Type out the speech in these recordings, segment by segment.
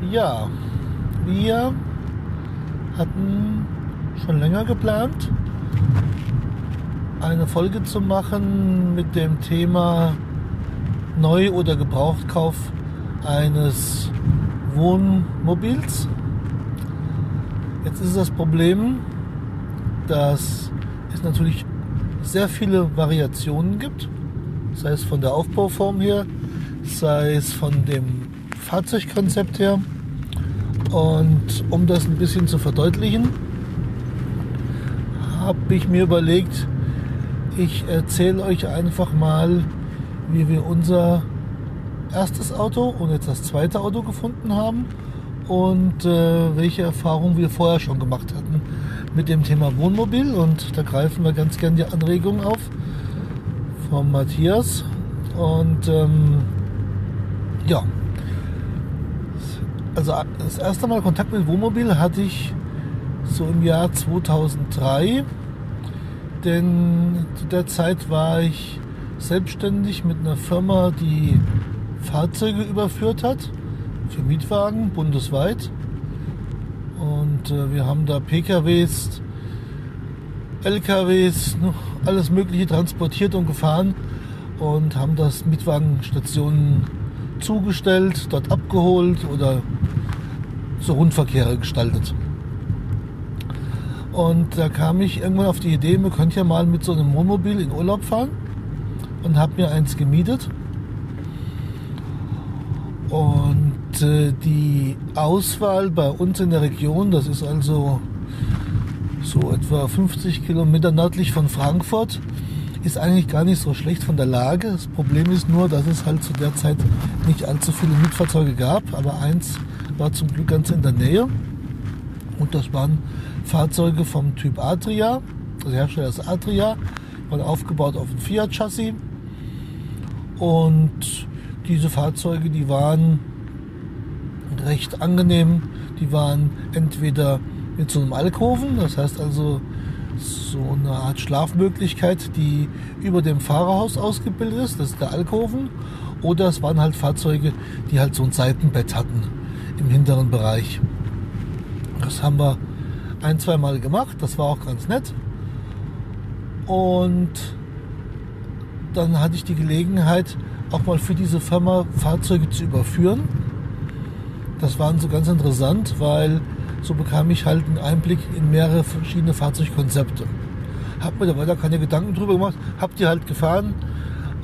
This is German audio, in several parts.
Ja, wir hatten schon länger geplant, eine Folge zu machen mit dem Thema Neu- oder Gebrauchtkauf eines Wohnmobils. Jetzt ist das Problem, dass es natürlich sehr viele Variationen gibt, sei es von der Aufbauform her, sei es von dem Fahrzeugkonzept her. Und um das ein bisschen zu verdeutlichen, habe ich mir überlegt, ich erzähle euch einfach mal, wie wir unser erstes Auto und jetzt das zweite Auto gefunden haben und äh, welche Erfahrungen wir vorher schon gemacht hatten mit dem Thema Wohnmobil. Und da greifen wir ganz gern die Anregungen auf von Matthias. Und ähm, ja, also das erste Mal Kontakt mit Wohnmobil hatte ich so im Jahr 2003, denn zu der Zeit war ich selbstständig mit einer Firma, die Fahrzeuge überführt hat für Mietwagen bundesweit. Und äh, wir haben da PKWs, LKWs, alles Mögliche transportiert und gefahren und haben das Mietwagenstationen zugestellt, dort abgeholt oder so Rundverkehre gestaltet. Und da kam ich irgendwann auf die Idee, man könnte ja mal mit so einem Wohnmobil in Urlaub fahren und habe mir eins gemietet. Und äh, die Auswahl bei uns in der Region, das ist also so etwa 50 Kilometer nördlich von Frankfurt, ist eigentlich gar nicht so schlecht von der Lage. Das Problem ist nur, dass es halt zu der Zeit nicht allzu viele Mietfahrzeuge gab, aber eins war zum Glück ganz in der Nähe. Und das waren Fahrzeuge vom Typ Adria, also Hersteller ist Adria, waren aufgebaut auf dem Fiat-Chassis. Und diese Fahrzeuge, die waren recht angenehm. Die waren entweder mit so einem Alkoven, das heißt also so eine Art Schlafmöglichkeit, die über dem Fahrerhaus ausgebildet ist, das ist der Alkoven. Oder es waren halt Fahrzeuge, die halt so ein Seitenbett hatten im hinteren Bereich. Das haben wir ein, zwei Mal gemacht, das war auch ganz nett. Und dann hatte ich die Gelegenheit, auch mal für diese Firma Fahrzeuge zu überführen. Das war so ganz interessant, weil so bekam ich halt einen Einblick in mehrere verschiedene Fahrzeugkonzepte. Hab mir da weiter keine Gedanken drüber gemacht, hab die halt gefahren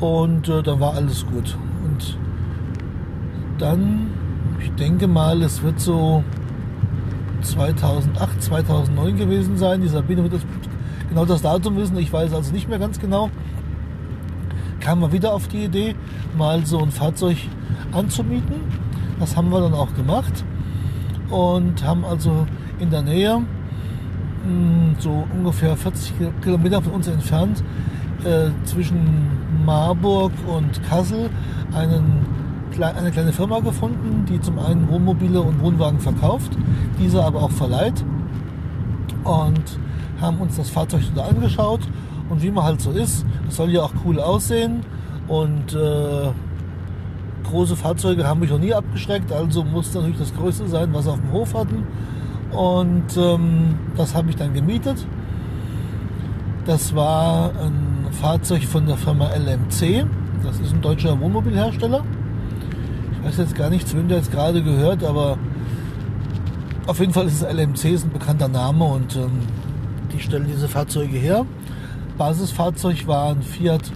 und äh, dann war alles gut. Und dann, ich denke mal, es wird so 2008, 2009 gewesen sein. Die Sabine wird das, genau das Datum wissen, ich weiß also nicht mehr ganz genau. Kam wir wieder auf die Idee, mal so ein Fahrzeug anzumieten. Das haben wir dann auch gemacht und haben also in der Nähe, hm, so ungefähr 40 Kilometer von uns entfernt, äh, zwischen Marburg und Kassel einen, eine kleine Firma gefunden, die zum einen Wohnmobile und Wohnwagen verkauft, diese aber auch verleiht und haben uns das Fahrzeug da angeschaut und wie man halt so ist, das soll ja auch cool aussehen und äh, große Fahrzeuge haben mich noch nie abgeschreckt, also muss natürlich das Größte sein, was wir auf dem Hof hatten. Und ähm, das habe ich dann gemietet. Das war ein Fahrzeug von der Firma LMC. Das ist ein deutscher Wohnmobilhersteller. Ich weiß jetzt gar nicht, zu wem der jetzt gerade gehört, aber auf jeden Fall ist es LMC, ist ein bekannter Name und ähm, die stellen diese Fahrzeuge her. Basisfahrzeug war ein Fiat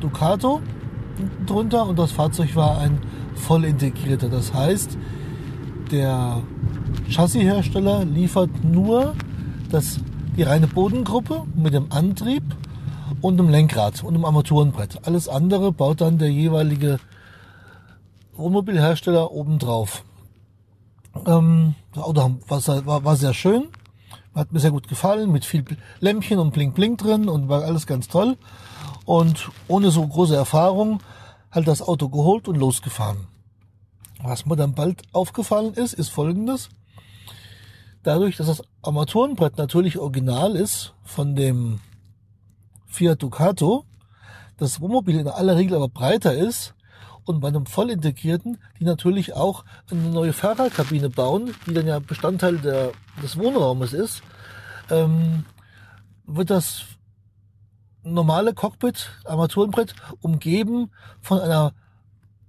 Ducato drunter und das Fahrzeug war ein voll integrierter. Das heißt, der Chassishersteller liefert nur das, die reine Bodengruppe mit dem Antrieb und dem Lenkrad und dem Armaturenbrett. Alles andere baut dann der jeweilige Wohnmobilhersteller obendrauf. Ähm, das Auto war, war, war sehr schön, hat mir sehr gut gefallen, mit viel Lämpchen und Blink Blink drin und war alles ganz toll. Und ohne so große Erfahrung halt das Auto geholt und losgefahren. Was mir dann bald aufgefallen ist, ist folgendes. Dadurch, dass das Armaturenbrett natürlich original ist von dem Fiat Ducato, das Wohnmobil in aller Regel aber breiter ist Und bei einem voll integrierten, die natürlich auch eine neue Fahrerkabine bauen, die dann ja Bestandteil der, des Wohnraumes ist, ähm, wird das normale Cockpit, Armaturenbrett, umgeben von einer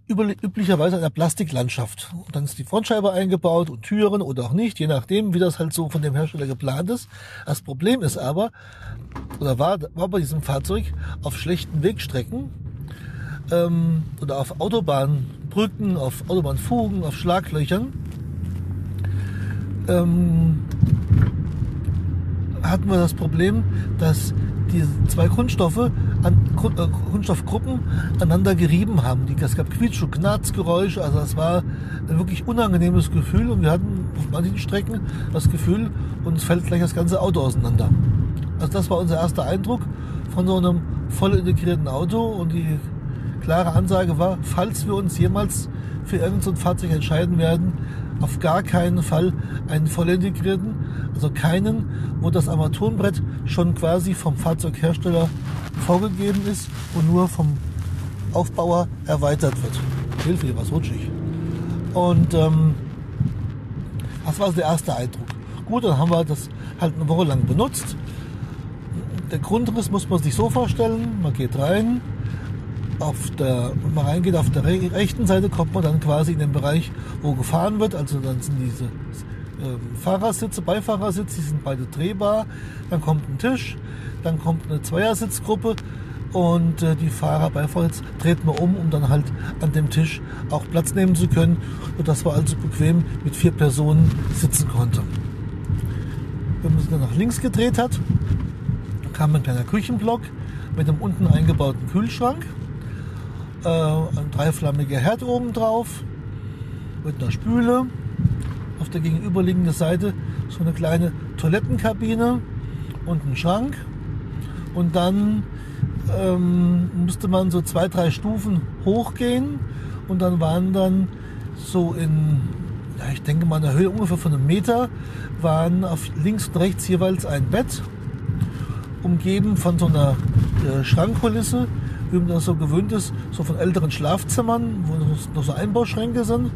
üblicherweise einer Plastiklandschaft. Und dann ist die Frontscheibe eingebaut und Türen oder auch nicht, je nachdem, wie das halt so von dem Hersteller geplant ist. Das Problem ist aber, oder war, war bei diesem Fahrzeug auf schlechten Wegstrecken ähm, oder auf Autobahnbrücken, auf Autobahnfugen, auf Schlaglöchern, ähm, hatten wir das Problem, dass die zwei Kunststoffe, an, äh, Kunststoffgruppen aneinander gerieben haben. Die, es gab Quietsch- und Knarzgeräusche, also das war ein wirklich unangenehmes Gefühl und wir hatten auf manchen Strecken das Gefühl, uns fällt gleich das ganze Auto auseinander. Also das war unser erster Eindruck von so einem voll integrierten Auto und die klare Ansage war, falls wir uns jemals für irgendein so Fahrzeug entscheiden werden, auf gar keinen Fall einen voll integrierten, also keinen, wo das Armaturenbrett schon quasi vom Fahrzeughersteller vorgegeben ist und nur vom Aufbauer erweitert wird. Hilfe, hier was rutschig. Und ähm, das war der erste Eindruck. Gut, dann haben wir das halt eine Woche lang benutzt. Der Grundriss muss man sich so vorstellen, man geht rein, auf der, wenn man reingeht, auf der rechten Seite kommt man dann quasi in den Bereich, wo gefahren wird. Also dann sind diese äh, Fahrersitze, Beifahrersitze, die sind beide drehbar. Dann kommt ein Tisch, dann kommt eine Zweiersitzgruppe und äh, die Fahrer, Beifahrersitz dreht man um, um dann halt an dem Tisch auch Platz nehmen zu können, sodass man also bequem mit vier Personen sitzen konnte. Wenn man sich dann nach links gedreht hat, kam ein kleiner Küchenblock mit einem unten eingebauten Kühlschrank äh, ein dreiflammiger Herd oben drauf mit einer Spüle. Auf der gegenüberliegenden Seite so eine kleine Toilettenkabine und ein Schrank. Und dann ähm, musste man so zwei, drei Stufen hochgehen und dann waren dann so in, ja, ich denke mal in der Höhe ungefähr von einem Meter, waren auf links und rechts jeweils ein Bett, umgeben von so einer äh, Schrankkulisse wie man das so gewöhnt ist, so von älteren Schlafzimmern, wo noch so Einbauschränke sind.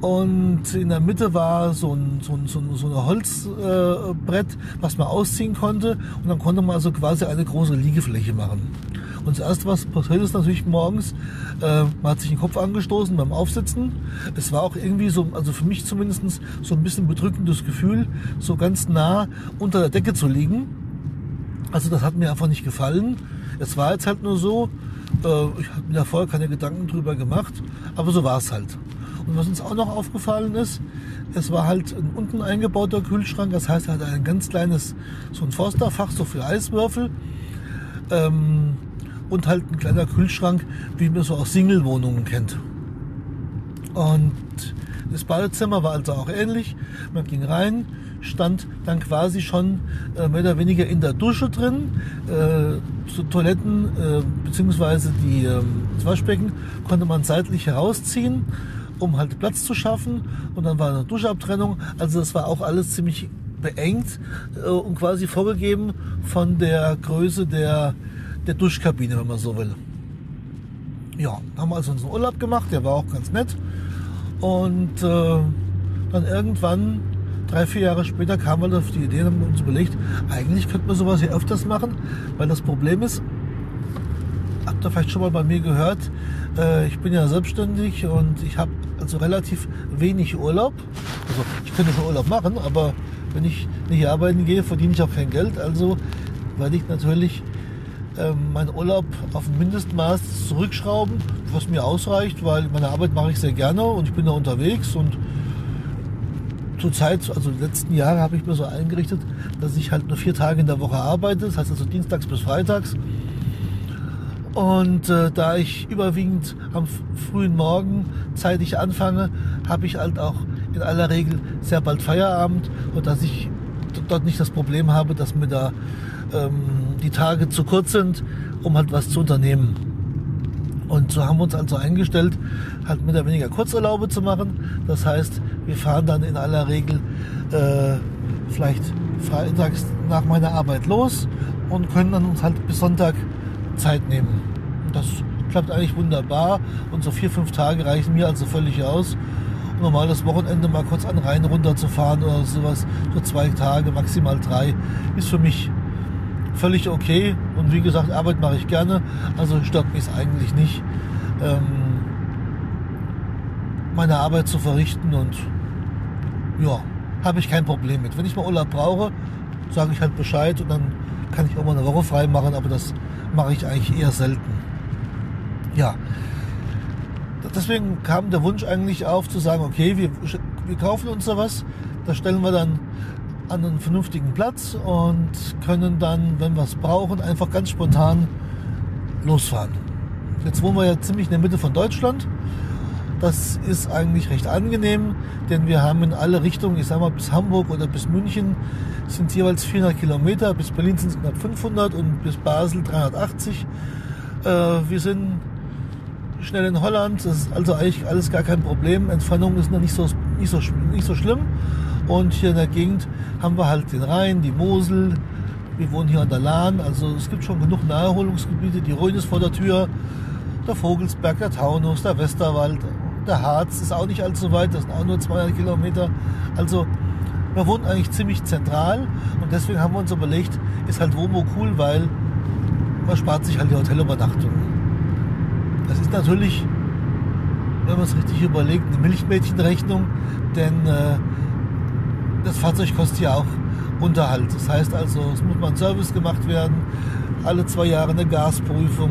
Und in der Mitte war so ein, so ein, so ein, so ein Holzbrett, äh, was man ausziehen konnte. Und dann konnte man also quasi eine große Liegefläche machen. Und das erste, was passiert ist natürlich morgens, äh, man hat sich den Kopf angestoßen beim Aufsitzen. Es war auch irgendwie so, also für mich zumindest so ein bisschen bedrückendes Gefühl, so ganz nah unter der Decke zu liegen. Also das hat mir einfach nicht gefallen. Es war jetzt halt nur so, äh, ich habe mir da vorher keine Gedanken drüber gemacht, aber so war es halt. Und was uns auch noch aufgefallen ist, es war halt ein unten eingebauter Kühlschrank, das heißt, er hat ein ganz kleines, so ein Forsterfach, so für Eiswürfel. Ähm, und halt ein kleiner Kühlschrank, wie man so aus Single-Wohnungen kennt. Und das Badezimmer war also auch ähnlich. Man ging rein, stand dann quasi schon äh, mehr oder weniger in der Dusche drin. Äh, zu Toiletten äh, bzw. die äh, das Waschbecken konnte man seitlich herausziehen, um halt Platz zu schaffen. Und dann war eine Duschabtrennung. Also das war auch alles ziemlich beengt äh, und quasi vorgegeben von der Größe der, der Duschkabine, wenn man so will. Ja, haben wir also unseren Urlaub gemacht, der war auch ganz nett. Und äh, dann irgendwann drei, vier Jahre später kamen wir auf die Idee und haben uns überlegt, eigentlich könnte man sowas hier öfters machen, weil das Problem ist, habt ihr vielleicht schon mal bei mir gehört, äh, ich bin ja selbstständig und ich habe also relativ wenig Urlaub. Also ich könnte schon Urlaub machen, aber wenn ich nicht arbeiten gehe, verdiene ich auch kein Geld. Also werde ich natürlich äh, meinen Urlaub auf ein Mindestmaß zurückschrauben, was mir ausreicht, weil meine Arbeit mache ich sehr gerne und ich bin da unterwegs und zurzeit, also die letzten Jahre, habe ich mir so eingerichtet, dass ich halt nur vier Tage in der Woche arbeite. Das heißt also dienstags bis freitags. Und äh, da ich überwiegend am frühen Morgen zeitig anfange, habe ich halt auch in aller Regel sehr bald Feierabend und dass ich dort nicht das Problem habe, dass mir da ähm, die Tage zu kurz sind, um halt was zu unternehmen. Und so haben wir uns also eingestellt, halt mehr oder weniger Kurzurlaube zu machen. Das heißt, wir fahren dann in aller Regel äh, vielleicht freitags nach meiner Arbeit los und können dann uns halt bis Sonntag Zeit nehmen. Das klappt eigentlich wunderbar und so vier, fünf Tage reichen mir also völlig aus. Normal das Wochenende mal kurz an Rhein runter zu fahren oder sowas, so zwei Tage, maximal drei, ist für mich völlig okay. Und wie gesagt, Arbeit mache ich gerne, also stört mich es eigentlich nicht, ähm, meine Arbeit zu verrichten und ja, habe ich kein Problem mit. Wenn ich mal Urlaub brauche, sage ich halt Bescheid und dann kann ich auch mal eine Woche frei machen, aber das mache ich eigentlich eher selten. Ja, deswegen kam der Wunsch eigentlich auf zu sagen, okay, wir, wir kaufen uns da was, das stellen wir dann an einen vernünftigen Platz und können dann, wenn wir es brauchen, einfach ganz spontan losfahren. Jetzt wohnen wir ja ziemlich in der Mitte von Deutschland. Das ist eigentlich recht angenehm, denn wir haben in alle Richtungen, ich sag mal bis Hamburg oder bis München sind jeweils 400 Kilometer, bis Berlin sind es knapp 500 und bis Basel 380. Äh, wir sind schnell in Holland, das ist also eigentlich alles gar kein Problem. Entfernung ist noch nicht so, nicht so, nicht so schlimm. Und hier in der Gegend haben wir halt den Rhein, die Mosel. Wir wohnen hier an der Lahn, also es gibt schon genug Naherholungsgebiete. Die Rhön ist vor der Tür, der Vogelsberg, der Taunus, der Westerwald, der Harz ist auch nicht allzu weit, das sind auch nur 200 Kilometer. Also wir wohnen eigentlich ziemlich zentral und deswegen haben wir uns überlegt, ist halt Womo cool, weil man spart sich halt die Hotelübernachtung. Das ist natürlich, wenn man es richtig überlegt, eine Milchmädchenrechnung, denn äh, das Fahrzeug kostet ja auch Unterhalt. Das heißt also, es muss mal ein Service gemacht werden, alle zwei Jahre eine Gasprüfung,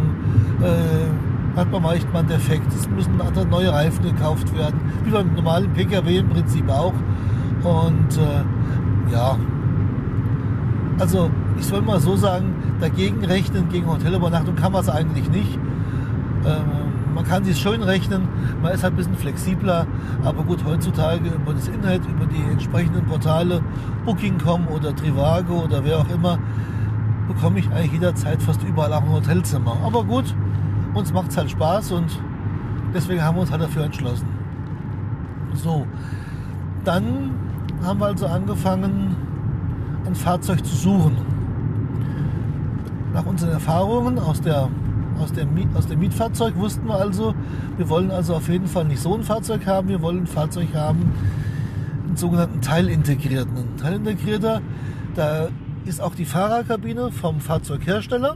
äh, hat man manchmal einen Defekt, es müssen neue Reifen gekauft werden, wie beim normalen Pkw im Prinzip auch. Und äh, ja, also ich soll mal so sagen, dagegen rechnen, gegen Hotelübernachtung kann man es eigentlich nicht. Ähm, man kann sich schön rechnen, man ist halt ein bisschen flexibler, aber gut, heutzutage über das Internet, über die entsprechenden Portale, Booking.com oder Trivago oder wer auch immer, bekomme ich eigentlich jederzeit fast überall auch ein Hotelzimmer. Aber gut, uns macht es halt Spaß und deswegen haben wir uns halt dafür entschlossen. So, dann haben wir also angefangen, ein Fahrzeug zu suchen. Nach unseren Erfahrungen aus der aus, der aus dem Mietfahrzeug wussten wir also, wir wollen also auf jeden Fall nicht so ein Fahrzeug haben, wir wollen ein Fahrzeug haben, einen sogenannten Teilintegrierten. Ein Teilintegrierter, da ist auch die Fahrerkabine vom Fahrzeughersteller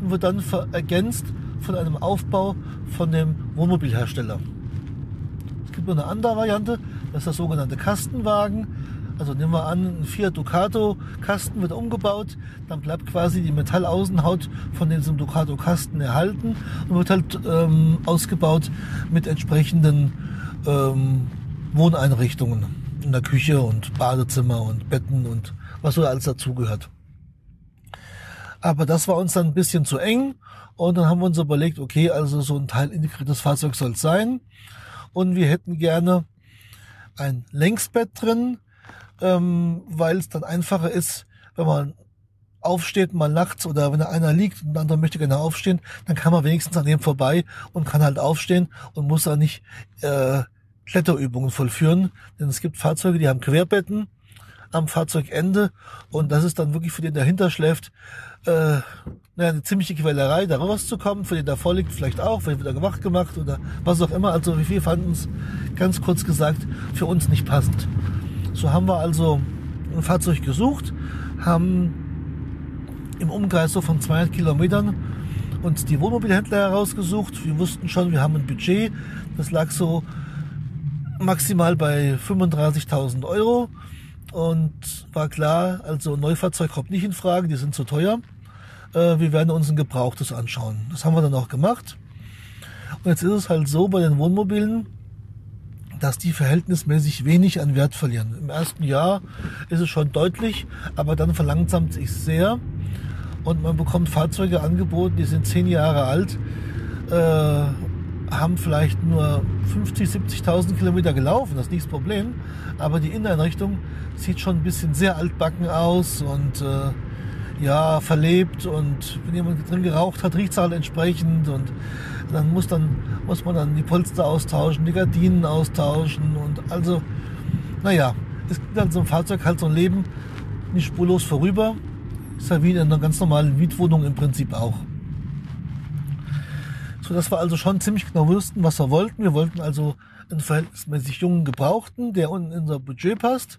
und wird dann ergänzt von einem Aufbau von dem Wohnmobilhersteller. Es gibt noch eine andere Variante, das ist der sogenannte Kastenwagen. Also nehmen wir an, ein Fiat Ducato Kasten wird umgebaut, dann bleibt quasi die Metallaußenhaut von diesem Ducato Kasten erhalten und wird halt ähm, ausgebaut mit entsprechenden ähm, Wohneinrichtungen in der Küche und Badezimmer und Betten und was so alles dazugehört. Aber das war uns dann ein bisschen zu eng. Und dann haben wir uns überlegt, okay, also so ein teilintegriertes Fahrzeug soll es sein. Und wir hätten gerne ein Längsbett drin, ähm, weil es dann einfacher ist, wenn man aufsteht, mal nachts oder wenn einer liegt und der andere möchte gerne aufstehen, dann kann man wenigstens an dem vorbei und kann halt aufstehen und muss dann nicht äh, Kletterübungen vollführen. Denn es gibt Fahrzeuge, die haben Querbetten am Fahrzeugende und das ist dann wirklich für den, der dahinter schläft, äh, naja, eine ziemliche Quälerei, da rauszukommen. Für den der vorliegt vielleicht auch, vielleicht wird er wach gemacht oder was auch immer. Also wir fanden es ganz kurz gesagt für uns nicht passend. So haben wir also ein Fahrzeug gesucht, haben im Umkreis so von 200 Kilometern uns die Wohnmobilhändler herausgesucht. Wir wussten schon, wir haben ein Budget, das lag so maximal bei 35.000 Euro und war klar, also ein Neufahrzeug kommt nicht in Frage, die sind zu teuer. Äh, wir werden uns ein Gebrauchtes anschauen. Das haben wir dann auch gemacht. Und jetzt ist es halt so bei den Wohnmobilen, dass die verhältnismäßig wenig an Wert verlieren. Im ersten Jahr ist es schon deutlich, aber dann verlangsamt sich sehr und man bekommt Fahrzeuge angeboten, die sind zehn Jahre alt, äh, haben vielleicht nur 50, 70.000 Kilometer gelaufen, das ist nicht das Problem, aber die Inneneinrichtung sieht schon ein bisschen sehr altbacken aus und äh, ja, verlebt und wenn jemand drin geraucht hat, riecht es halt entsprechend und dann muss, dann muss man dann die Polster austauschen, die Gardinen austauschen und also, naja, es gibt an so einem Fahrzeug halt so ein Leben nicht spurlos vorüber. Ist ja wie in einer ganz normalen Mietwohnung im Prinzip auch. So dass wir also schon ziemlich genau wussten, was wir wollten. Wir wollten also einen verhältnismäßig jungen Gebrauchten, der in unser Budget passt.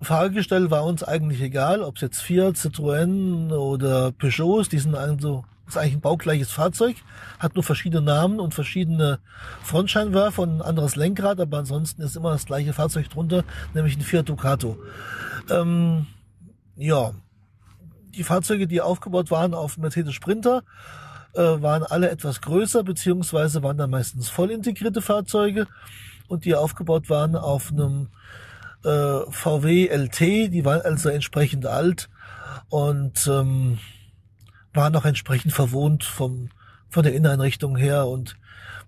Fahrgestell war uns eigentlich egal, ob es jetzt Fiat, Citroën oder Peugeot ist. Die sind also, ist eigentlich ein baugleiches Fahrzeug, hat nur verschiedene Namen und verschiedene Frontscheinwerfer und ein anderes Lenkrad, aber ansonsten ist immer das gleiche Fahrzeug drunter, nämlich ein Fiat Ducato. Ähm, ja, die Fahrzeuge, die aufgebaut waren auf Mercedes Sprinter, äh, waren alle etwas größer, beziehungsweise waren dann meistens voll integrierte Fahrzeuge und die aufgebaut waren auf einem äh, VW LT, die waren also entsprechend alt und ähm, waren auch entsprechend verwohnt vom, von der Inneneinrichtung her und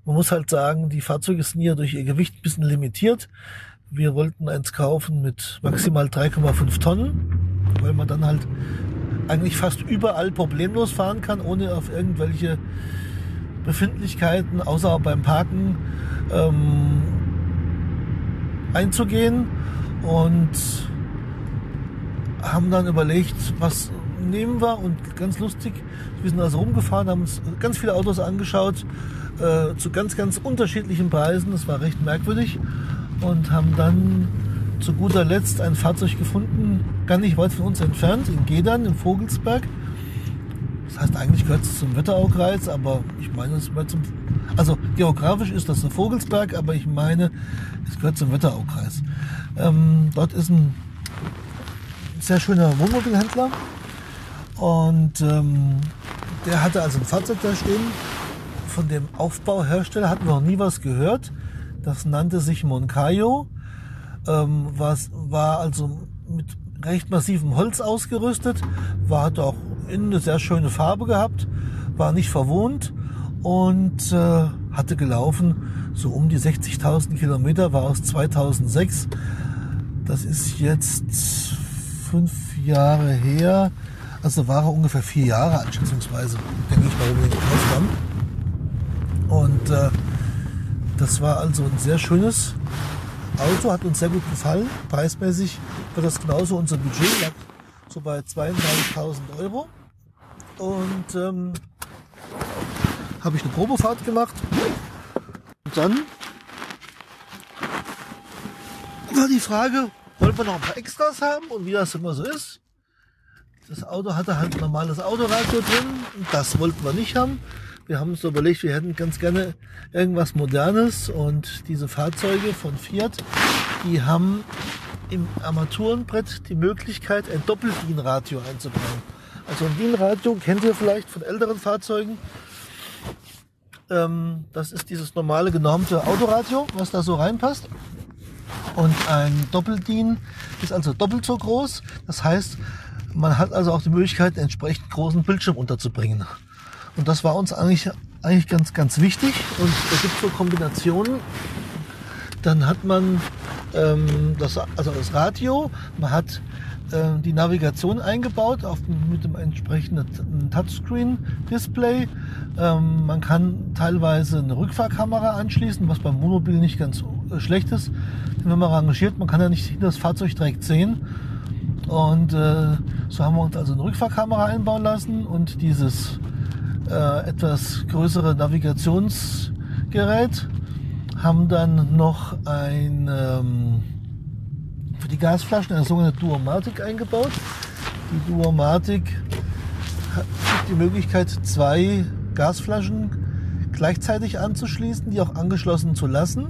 man muss halt sagen, die Fahrzeuge sind hier durch ihr Gewicht ein bisschen limitiert. Wir wollten eins kaufen mit maximal 3,5 Tonnen, weil man dann halt eigentlich fast überall problemlos fahren kann, ohne auf irgendwelche Befindlichkeiten, außer beim Parken, ähm, einzugehen und haben dann überlegt, was nehmen wir und ganz lustig, wir sind also rumgefahren, haben uns ganz viele Autos angeschaut äh, zu ganz, ganz unterschiedlichen Preisen, das war recht merkwürdig und haben dann zu guter Letzt ein Fahrzeug gefunden, gar nicht weit von uns entfernt, in Gedern, im Vogelsberg. Das heißt, eigentlich gehört es zum Wetteraukreis, aber ich meine, es gehört zum, also geografisch ist das der Vogelsberg, aber ich meine, es gehört zum Wetteraukreis. Ähm, dort ist ein sehr schöner Wohnmobilhändler und ähm, der hatte also ein Fahrzeug da stehen. Von dem Aufbauhersteller hatten wir noch nie was gehört. Das nannte sich Moncayo ähm, war also mit recht massivem Holz ausgerüstet, war, hat auch innen eine sehr schöne Farbe gehabt, war nicht verwohnt und äh, hatte gelaufen so um die 60.000 Kilometer, war aus 2006. Das ist jetzt fünf Jahre her, also war er ungefähr vier Jahre anschätzungsweise, denke ich mal, wo wir ihn gekauft haben. Und äh, das war also ein sehr schönes Auto hat uns sehr gut gefallen. Preismäßig war das genauso unser Budget, lag so bei 32.000 Euro. Und ähm, habe ich eine Probefahrt gemacht. Und dann war die Frage, wollen wir noch ein paar Extras haben und wie das immer so ist. Das Auto hatte halt ein normales Autoradio drin das wollten wir nicht haben. Wir haben uns überlegt, wir hätten ganz gerne irgendwas Modernes und diese Fahrzeuge von Fiat, die haben im Armaturenbrett die Möglichkeit, ein Doppel-DIN-Radio einzubauen. Also ein DIN-Radio kennt ihr vielleicht von älteren Fahrzeugen. Ähm, das ist dieses normale genormte Autoradio, was da so reinpasst. Und ein Doppel-DIN ist also doppelt so groß. Das heißt, man hat also auch die Möglichkeit, einen entsprechend großen Bildschirm unterzubringen. Und das war uns eigentlich, eigentlich ganz, ganz wichtig. Und es gibt so Kombinationen. Dann hat man ähm, das, also das Radio, man hat äh, die Navigation eingebaut auf, mit dem entsprechenden Touchscreen-Display. Ähm, man kann teilweise eine Rückfahrkamera anschließen, was beim Wohnmobil nicht ganz äh, schlecht ist. Denn wenn man rangiert, man kann ja nicht das Fahrzeug direkt sehen. Und äh, so haben wir uns also eine Rückfahrkamera einbauen lassen und dieses äh, etwas größere Navigationsgerät, haben dann noch ein ähm, für die Gasflaschen eine sogenannte Duomatik eingebaut. Die Duomatik hat die Möglichkeit, zwei Gasflaschen gleichzeitig anzuschließen, die auch angeschlossen zu lassen.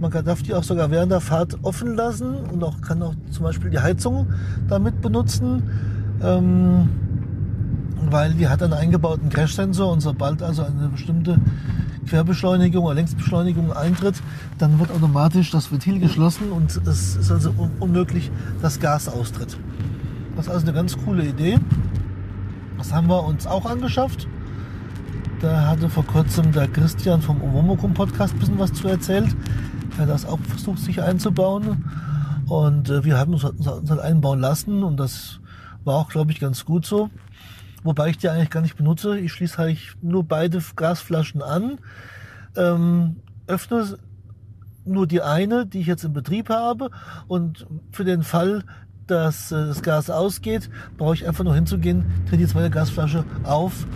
Man darf die auch sogar während der Fahrt offen lassen und auch, kann auch zum Beispiel die Heizung damit benutzen. Ähm, weil die hat einen eingebauten Crash-Sensor und sobald also eine bestimmte Querbeschleunigung oder Längsbeschleunigung eintritt, dann wird automatisch das Ventil geschlossen und es ist also unmöglich, dass Gas austritt. Das ist also eine ganz coole Idee. Das haben wir uns auch angeschafft. Da hatte vor kurzem der Christian vom Omomokum Podcast ein bisschen was zu erzählt. Er hat das auch versucht, sich einzubauen. Und äh, wir haben uns, uns halt einbauen lassen und das war auch, glaube ich, ganz gut so. Wobei ich die eigentlich gar nicht benutze. Ich schließe halt nur beide Gasflaschen an, ähm, öffne nur die eine, die ich jetzt in Betrieb habe und für den Fall, dass äh, das Gas ausgeht, brauche ich einfach nur hinzugehen, drehe die zweite Gasflasche auf,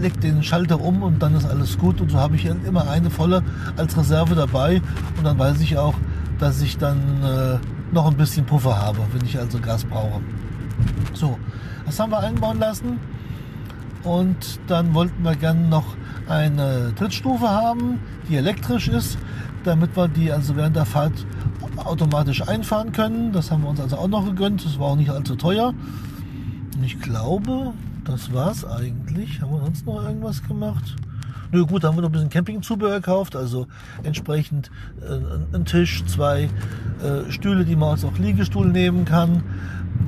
leg den Schalter um und dann ist alles gut. Und so habe ich immer eine volle als Reserve dabei und dann weiß ich auch, dass ich dann äh, noch ein bisschen Puffer habe, wenn ich also Gas brauche. So, das haben wir einbauen lassen und dann wollten wir gerne noch eine Trittstufe haben, die elektrisch ist, damit wir die also während der Fahrt automatisch einfahren können. Das haben wir uns also auch noch gegönnt. Das war auch nicht allzu teuer. Und ich glaube, das war es eigentlich. Haben wir sonst noch irgendwas gemacht? Nö, gut, haben wir noch ein bisschen Campingzubehör gekauft, also entsprechend äh, ein Tisch, zwei äh, Stühle, die man auch Liegestuhl nehmen kann,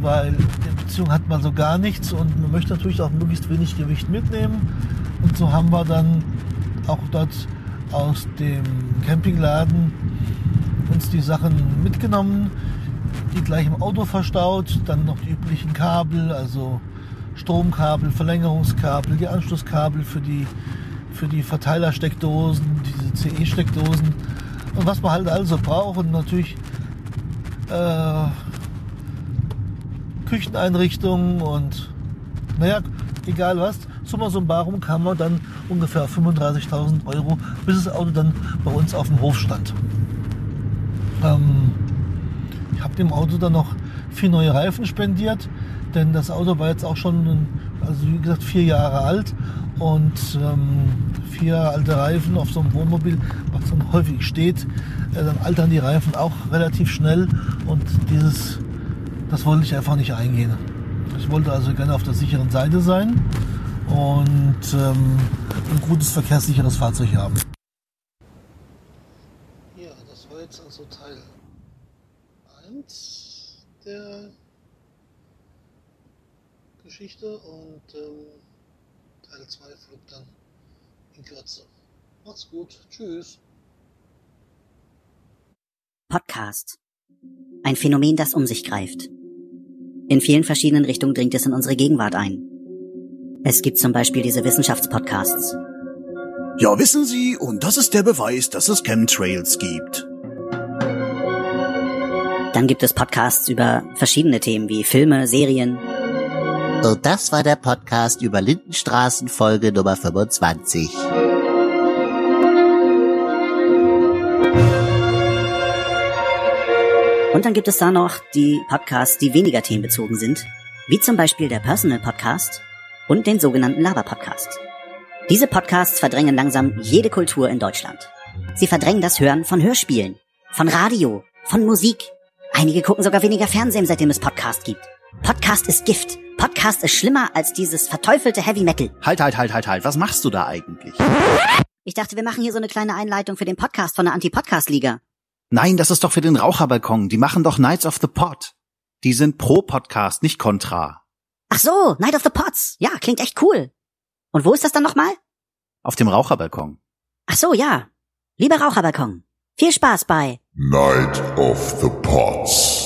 weil in Beziehung hat man so gar nichts und man möchte natürlich auch möglichst wenig Gewicht mitnehmen. Und so haben wir dann auch dort aus dem Campingladen uns die Sachen mitgenommen, die gleich im Auto verstaut, dann noch die üblichen Kabel, also Stromkabel, Verlängerungskabel, die Anschlusskabel für die, für die Verteilersteckdosen, diese CE-Steckdosen und was man halt also braucht und natürlich äh, Kücheneinrichtungen und naja, egal was, summa summarum kam man dann ungefähr 35.000 Euro, bis das Auto dann bei uns auf dem Hof stand. Ähm, ich habe dem Auto dann noch vier neue Reifen spendiert, denn das Auto war jetzt auch schon, also wie gesagt, vier Jahre alt und ähm, vier alte Reifen auf so einem Wohnmobil, was dann häufig steht, äh, dann altern die Reifen auch relativ schnell und dieses, das wollte ich einfach nicht eingehen. Ich wollte also gerne auf der sicheren Seite sein und ähm, ein gutes verkehrssicheres Fahrzeug haben. Ja, das war jetzt also Teil 1 der Geschichte und ähm, Teil 2 folgt dann in Kürze. Macht's gut. Tschüss. Podcast. Ein Phänomen, das um sich greift. In vielen verschiedenen Richtungen dringt es in unsere Gegenwart ein. Es gibt zum Beispiel diese Wissenschaftspodcasts. Ja, wissen Sie, und das ist der Beweis, dass es Chemtrails gibt. Dann gibt es Podcasts über verschiedene Themen wie Filme, Serien. Und das war der Podcast über Lindenstraßen Folge Nummer 25. Und dann gibt es da noch die Podcasts, die weniger themenbezogen sind, wie zum Beispiel der Personal Podcast und den sogenannten Lava Podcast. Diese Podcasts verdrängen langsam jede Kultur in Deutschland. Sie verdrängen das Hören von Hörspielen, von Radio, von Musik. Einige gucken sogar weniger Fernsehen, seitdem es Podcast gibt. Podcast ist Gift. Podcast ist schlimmer als dieses verteufelte Heavy Metal. Halt, halt, halt, halt, halt. Was machst du da eigentlich? Ich dachte, wir machen hier so eine kleine Einleitung für den Podcast von der Anti-Podcast-Liga. Nein, das ist doch für den Raucherbalkon. Die machen doch Knights of the Pod. Die sind pro Podcast, nicht kontra. Ach so, Night of the Pots. Ja, klingt echt cool. Und wo ist das dann nochmal? Auf dem Raucherbalkon. Ach so, ja. Lieber Raucherbalkon. Viel Spaß bei Night of the Pots.